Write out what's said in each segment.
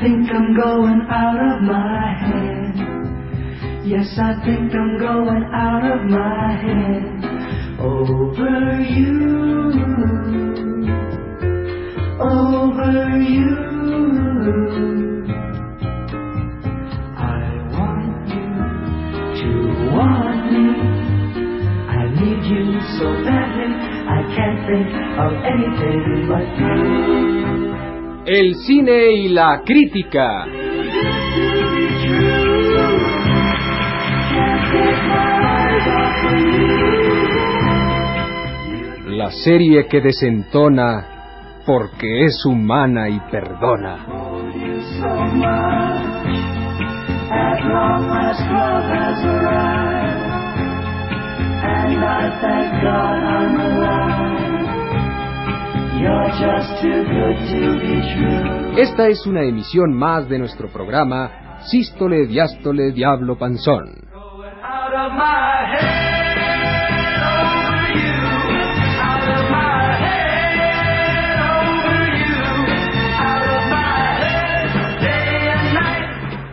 think I'm going out of my head. Yes, I think I'm going out of my head. Over you. Over you. I want you to want me. I need you so badly. I can't think of anything but you. El cine y la crítica. La serie que desentona porque es humana y perdona. Esta es una emisión más de nuestro programa Sístole, Diástole, Diablo Panzón.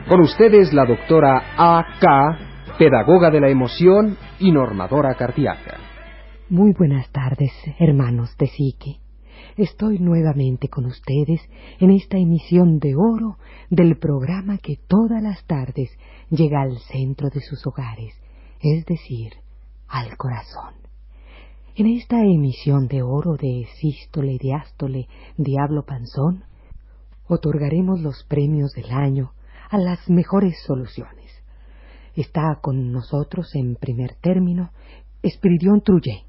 Con ustedes la doctora A.K., pedagoga de la emoción y normadora cardíaca. Muy buenas tardes, hermanos de Psique. Estoy nuevamente con ustedes en esta emisión de oro del programa que todas las tardes llega al centro de sus hogares, es decir, al corazón. En esta emisión de oro de sístole, diástole, diablo panzón, otorgaremos los premios del año a las mejores soluciones. Está con nosotros en primer término Espiridión Trujé.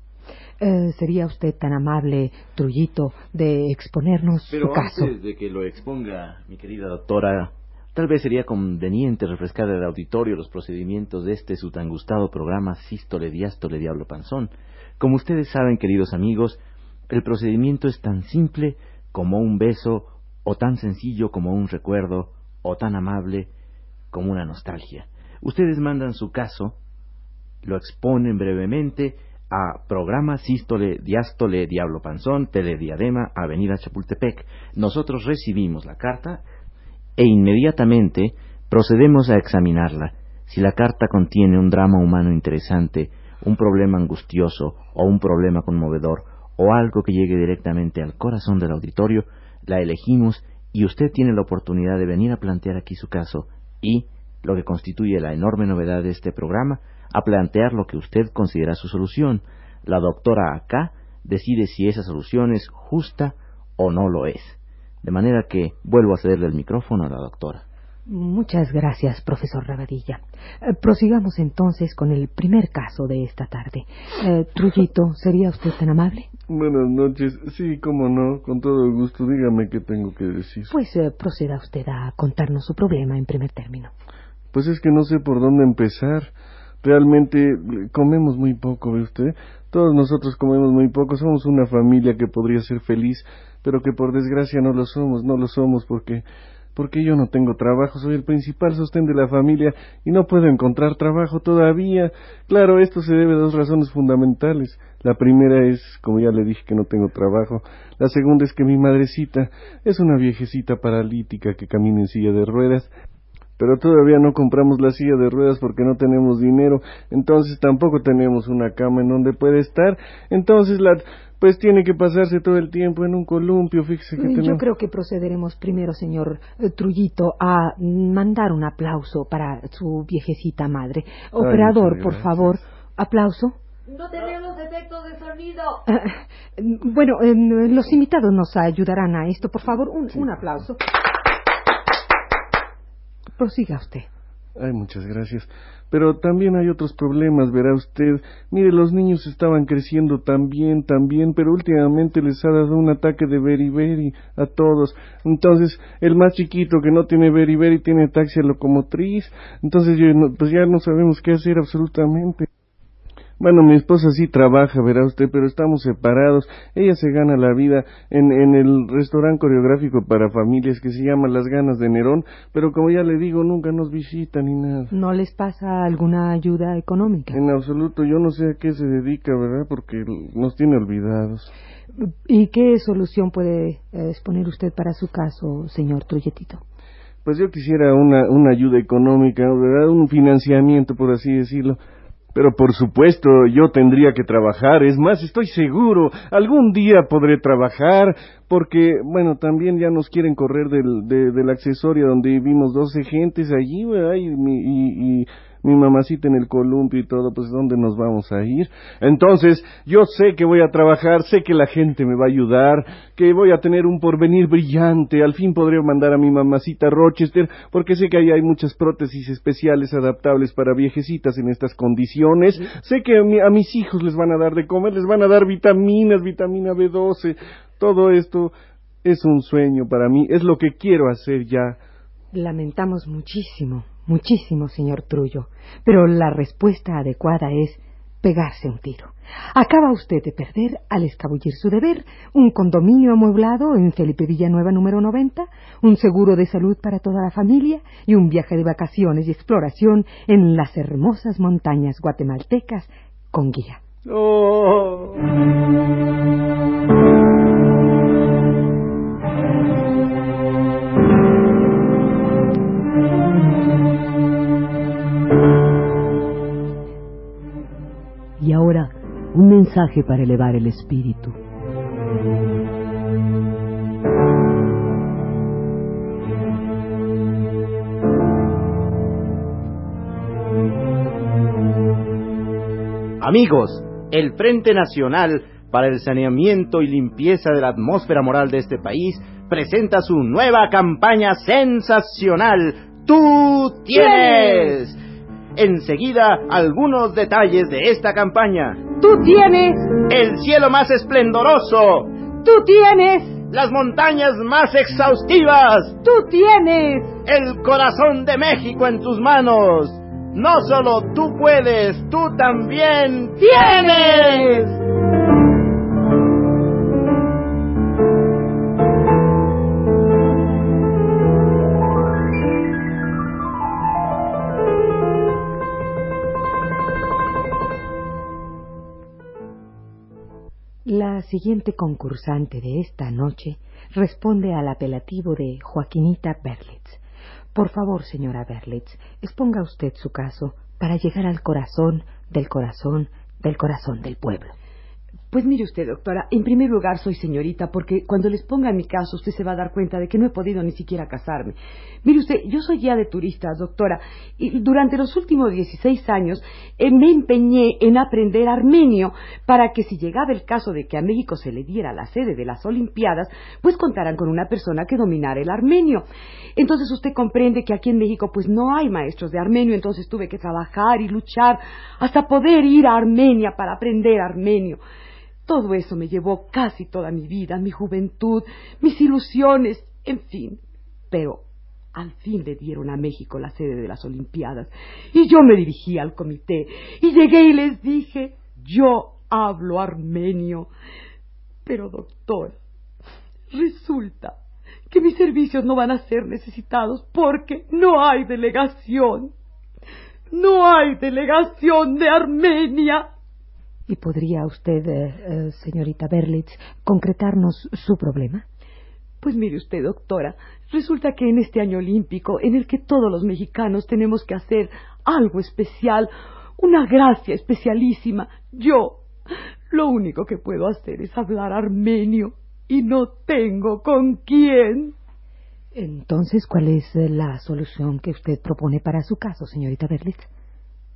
Eh, ¿Sería usted tan amable, Trullito, de exponernos Pero su caso? antes de que lo exponga, mi querida doctora, tal vez sería conveniente refrescar al auditorio los procedimientos de este su tan gustado programa Sístole, Diástole, Diablo Panzón. Como ustedes saben, queridos amigos, el procedimiento es tan simple como un beso, o tan sencillo como un recuerdo, o tan amable como una nostalgia. Ustedes mandan su caso, lo exponen brevemente a programa Sístole, Diástole, Diablo Panzón, Telediadema, Avenida Chapultepec. Nosotros recibimos la carta e inmediatamente procedemos a examinarla. Si la carta contiene un drama humano interesante, un problema angustioso o un problema conmovedor o algo que llegue directamente al corazón del auditorio, la elegimos y usted tiene la oportunidad de venir a plantear aquí su caso y, lo que constituye la enorme novedad de este programa, a plantear lo que usted considera su solución. La doctora acá decide si esa solución es justa o no lo es. De manera que vuelvo a cederle el micrófono a la doctora. Muchas gracias, profesor Rabadilla. Eh, prosigamos entonces con el primer caso de esta tarde. Eh, Trullito, ¿sería usted tan amable? Buenas noches. Sí, cómo no, con todo gusto. Dígame qué tengo que decir. Pues eh, proceda usted a contarnos su problema en primer término. Pues es que no sé por dónde empezar. Realmente comemos muy poco, ¿ve usted? Todos nosotros comemos muy poco. Somos una familia que podría ser feliz, pero que por desgracia no lo somos. No lo somos porque porque yo no tengo trabajo, soy el principal sostén de la familia y no puedo encontrar trabajo todavía. Claro, esto se debe a dos razones fundamentales. La primera es, como ya le dije, que no tengo trabajo. La segunda es que mi madrecita es una viejecita paralítica que camina en silla de ruedas. Pero todavía no compramos la silla de ruedas porque no tenemos dinero, entonces tampoco tenemos una cama en donde puede estar. Entonces la pues tiene que pasarse todo el tiempo en un columpio, fíjese que Mm, Yo tenemos... creo que procederemos primero, señor eh, Trullito, a mandar un aplauso para su viejecita madre. Operador, por favor, aplauso. No tenemos efectos de sonido. Bueno, eh, los invitados nos ayudarán a esto. Por favor, un, un aplauso. Prosiga usted. Ay, muchas gracias. Pero también hay otros problemas, verá usted. Mire, los niños estaban creciendo tan bien, pero últimamente les ha dado un ataque de beriberi a todos. Entonces, el más chiquito que no tiene beriberi tiene ataxia locomotriz. Entonces, pues ya no sabemos qué hacer absolutamente. Bueno, mi esposa sí trabaja, verá usted, pero estamos separados. Ella se gana la vida en, en el restaurante coreográfico para familias que se llama Las Ganas de Nerón, pero como ya le digo, nunca nos visita ni nada. ¿No les pasa alguna ayuda económica? En absoluto, yo no sé a qué se dedica, ¿verdad? Porque nos tiene olvidados. ¿Y qué solución puede eh, exponer usted para su caso, señor Trulletito? pues yo quisiera una, una ayuda económica, ¿verdad? un financiamiento, por así decirlo. Pero por supuesto, yo tendría que trabajar. Es más, estoy seguro, algún día podré trabajar, porque, bueno, también ya nos quieren correr del, del accesorio donde vivimos 12 gentes allí, ¿verdad? y, y mi mamacita en el columpio y todo, pues ¿dónde nos vamos a ir? Entonces, yo sé que voy a trabajar, sé que la gente me va a ayudar, que voy a tener un porvenir brillante, al fin podré mandar a mi mamacita Rochester, porque sé que ahí hay muchas prótesis especiales adaptables para viejecitas en estas condiciones, sé que a, a mis hijos les van a dar de comer, les van a dar vitaminas, vitamina B12, todo esto es un sueño para mí, es lo que quiero hacer ya. Lamentamos muchísimo Muchísimo, señor Trullo, pero la respuesta adecuada es pegarse un tiro. Acaba usted de perder, al escabullir su deber, un condominio amueblado en Felipe Villanueva número 90, un seguro de salud para toda la familia y un viaje de vacaciones y exploración en las hermosas montañas guatemaltecas con guía. Oh. Ahora, un mensaje para elevar el espíritu. Amigos, el Frente Nacional para el Saneamiento y Limpieza de la Atmósfera Moral de este país presenta su nueva campaña sensacional. ¡Tú tienes! Enseguida algunos detalles de esta campaña. Tú tienes el cielo más esplendoroso. Tú tienes las montañas más exhaustivas. Tú tienes el corazón de México en tus manos. No solo tú puedes, tú también tienes. Siguiente concursante de esta noche responde al apelativo de Joaquinita Berlitz. Por favor, señora Berlitz, exponga usted su caso para llegar al corazón del corazón del corazón del pueblo. Pues mire usted, doctora, en primer lugar soy señorita porque cuando les ponga mi caso usted se va a dar cuenta de que no he podido ni siquiera casarme. Mire usted, yo soy guía de turistas, doctora, y durante los últimos 16 años eh, me empeñé en aprender armenio para que si llegaba el caso de que a México se le diera la sede de las Olimpiadas, pues contaran con una persona que dominara el armenio. Entonces usted comprende que aquí en México pues no hay maestros de armenio, entonces tuve que trabajar y luchar hasta poder ir a Armenia para aprender armenio. Todo eso me llevó casi toda mi vida, mi juventud, mis ilusiones, en fin. Pero al fin le dieron a México la sede de las Olimpiadas y yo me dirigí al comité y llegué y les dije, yo hablo armenio. Pero doctor, resulta que mis servicios no van a ser necesitados porque no hay delegación. No hay delegación de Armenia. ¿Y podría usted, eh, eh, señorita Berlitz, concretarnos su problema? Pues mire usted, doctora, resulta que en este año olímpico, en el que todos los mexicanos tenemos que hacer algo especial, una gracia especialísima, yo lo único que puedo hacer es hablar armenio y no tengo con quién. Entonces, ¿cuál es eh, la solución que usted propone para su caso, señorita Berlitz?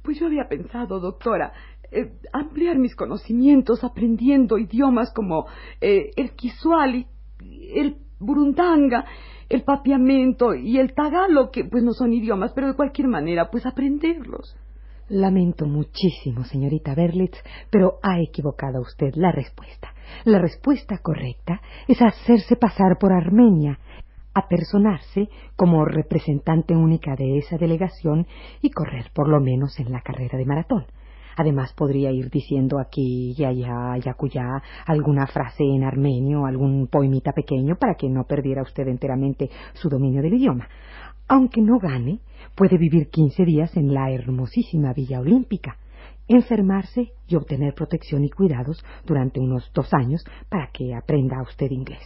Pues yo había pensado, doctora, eh, ampliar mis conocimientos aprendiendo idiomas como eh, el Kiswahili, el Burundanga, el papiamento y el tagalo, que pues no son idiomas, pero de cualquier manera, pues aprenderlos. Lamento muchísimo, señorita Berlitz, pero ha equivocado usted la respuesta. La respuesta correcta es hacerse pasar por Armenia, apersonarse como representante única de esa delegación y correr por lo menos en la carrera de maratón. Además podría ir diciendo aquí y allá y acullá alguna frase en armenio, algún poemita pequeño para que no perdiera usted enteramente su dominio del idioma. Aunque no gane, puede vivir quince días en la hermosísima Villa Olímpica, enfermarse y obtener protección y cuidados durante unos dos años para que aprenda usted inglés.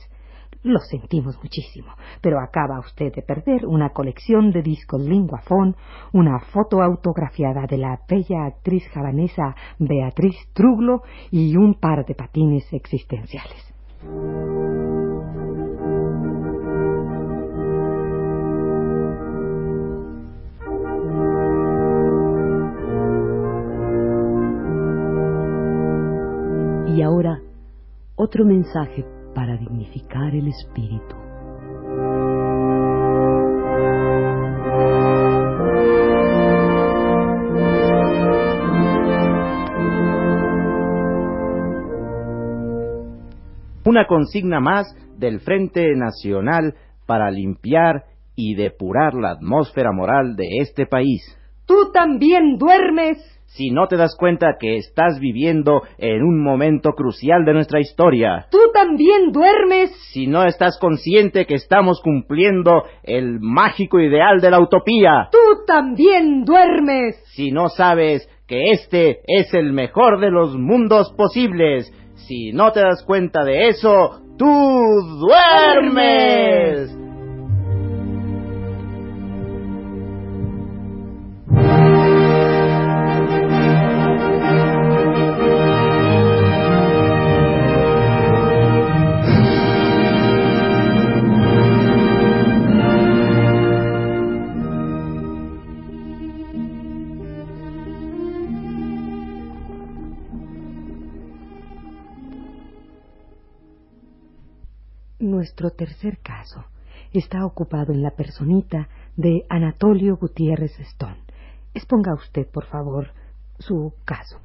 Lo sentimos muchísimo, pero acaba usted de perder una colección de discos linguafón, una foto autografiada de la bella actriz javanesa Beatriz Truglo y un par de patines existenciales. Y ahora, otro mensaje para dignificar el espíritu. Una consigna más del Frente Nacional para limpiar y depurar la atmósfera moral de este país. Tú también duermes si no te das cuenta que estás viviendo en un momento crucial de nuestra historia. Tú también duermes. Si no estás consciente que estamos cumpliendo el mágico ideal de la utopía. Tú también duermes. Si no sabes que este es el mejor de los mundos posibles. Si no te das cuenta de eso, tú duermes. Tercer caso está ocupado en la personita de Anatolio Gutiérrez Stone. Exponga usted, por favor, su caso.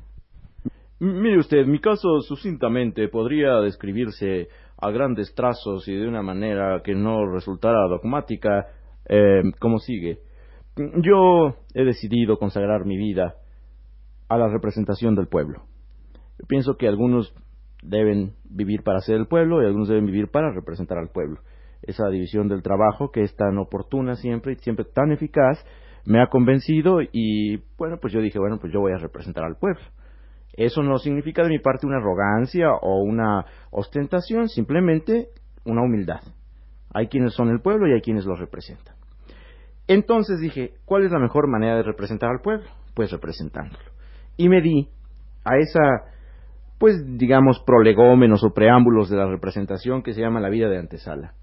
Mire usted, mi caso sucintamente podría describirse a grandes trazos y de una manera que no resultara dogmática, eh, como sigue. Yo he decidido consagrar mi vida a la representación del pueblo. pienso que algunos deben vivir para ser el pueblo y algunos deben vivir para representar al pueblo. Esa división del trabajo que es tan oportuna siempre y siempre tan eficaz me ha convencido y bueno, pues yo dije, bueno, pues yo voy a representar al pueblo. Eso no significa de mi parte una arrogancia o una ostentación, simplemente una humildad. Hay quienes son el pueblo y hay quienes lo representan. Entonces dije, ¿cuál es la mejor manera de representar al pueblo? Pues representándolo. Y me di a esa pues digamos prolegómenos o preámbulos de la representación que se llama la vida de antesala.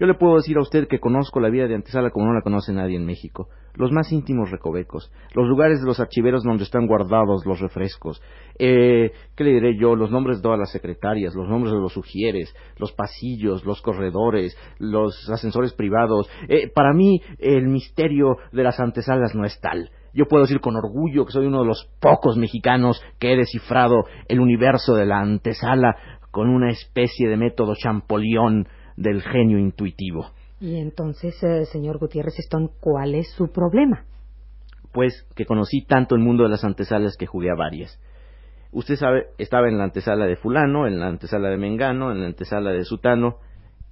Yo le puedo decir a usted que conozco la vida de antesala como no la conoce nadie en México, los más íntimos recovecos, los lugares de los archiveros donde están guardados los refrescos, eh, ¿qué le diré yo? Los nombres de todas las secretarias, los nombres de los sugieres, los pasillos, los corredores, los ascensores privados. Eh, para mí el misterio de las antesalas no es tal yo puedo decir con orgullo que soy uno de los pocos mexicanos que he descifrado el universo de la antesala con una especie de método champoleón del genio intuitivo. Y entonces, eh, señor Gutiérrez Stone, ¿cuál es su problema? Pues que conocí tanto el mundo de las antesalas que jugué a varias. Usted sabe, estaba en la antesala de fulano, en la antesala de Mengano, en la antesala de Sutano.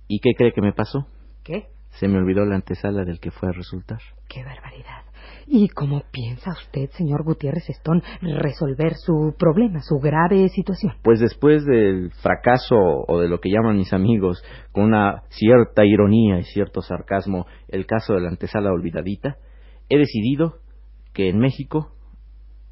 ¿Y qué cree que me pasó? ¿Qué? Se me olvidó la antesala del que fue a resultar. ¡Qué barbaridad! ¿Y cómo piensa usted, señor Gutiérrez Stone, resolver su problema, su grave situación? Pues después del fracaso o de lo que llaman mis amigos, con una cierta ironía y cierto sarcasmo, el caso de la antesala olvidadita, he decidido que en México,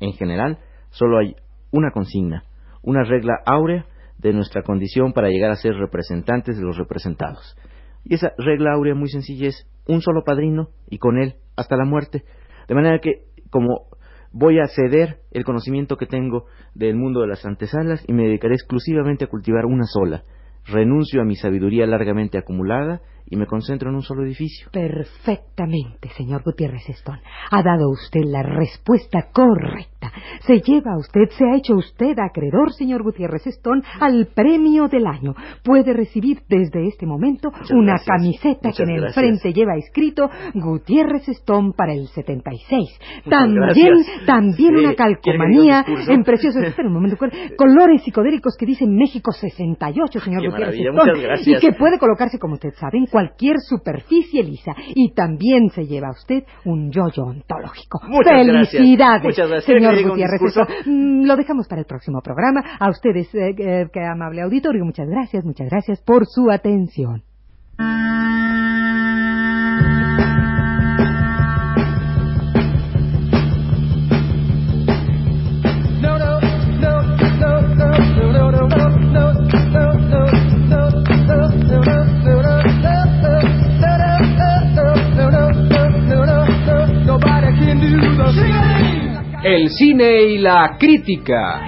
en general, solo hay una consigna, una regla áurea de nuestra condición para llegar a ser representantes de los representados. Y esa regla áurea muy sencilla es un solo padrino y con él hasta la muerte. De manera que, como voy a ceder el conocimiento que tengo del mundo de las antesalas y me dedicaré exclusivamente a cultivar una sola, renuncio a mi sabiduría largamente acumulada y me concentro en un solo edificio. Perfectamente, señor Gutiérrez Stone. Ha dado usted la respuesta correcta. Se lleva usted, se ha hecho usted acreedor, señor Gutiérrez Stone, al premio del año. Puede recibir desde este momento una camiseta que en el frente lleva escrito Gutiérrez Stone para el 76. también, también una calcomanía en preciosos, espera un momento, colores psicodélicos que dicen México 68, señor Gutiérrez Stone. Y que puede colocarse, como usted sabe, en cualquier superficie lisa. Y también se lleva usted un yoyo ontológico. Muchas Felicidades, Muchas gracias. señor Gutiérrez. Mm, lo dejamos para el próximo programa. A ustedes, eh, eh, qué amable auditorio, muchas gracias, muchas gracias por su atención. El cine y la crítica.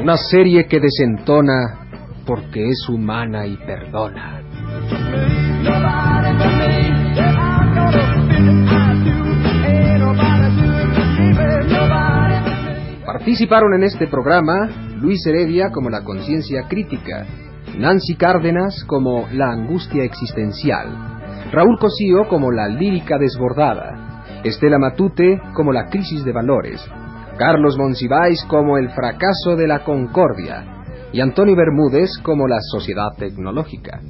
Una serie que desentona porque es humana y perdona. Participaron en este programa Luis Heredia como la conciencia crítica, Nancy Cárdenas como la angustia existencial, Raúl Cosío como la lírica desbordada, Estela Matute como la crisis de valores, Carlos Monsiváis como el fracaso de la concordia y Antonio Bermúdez como la sociedad tecnológica.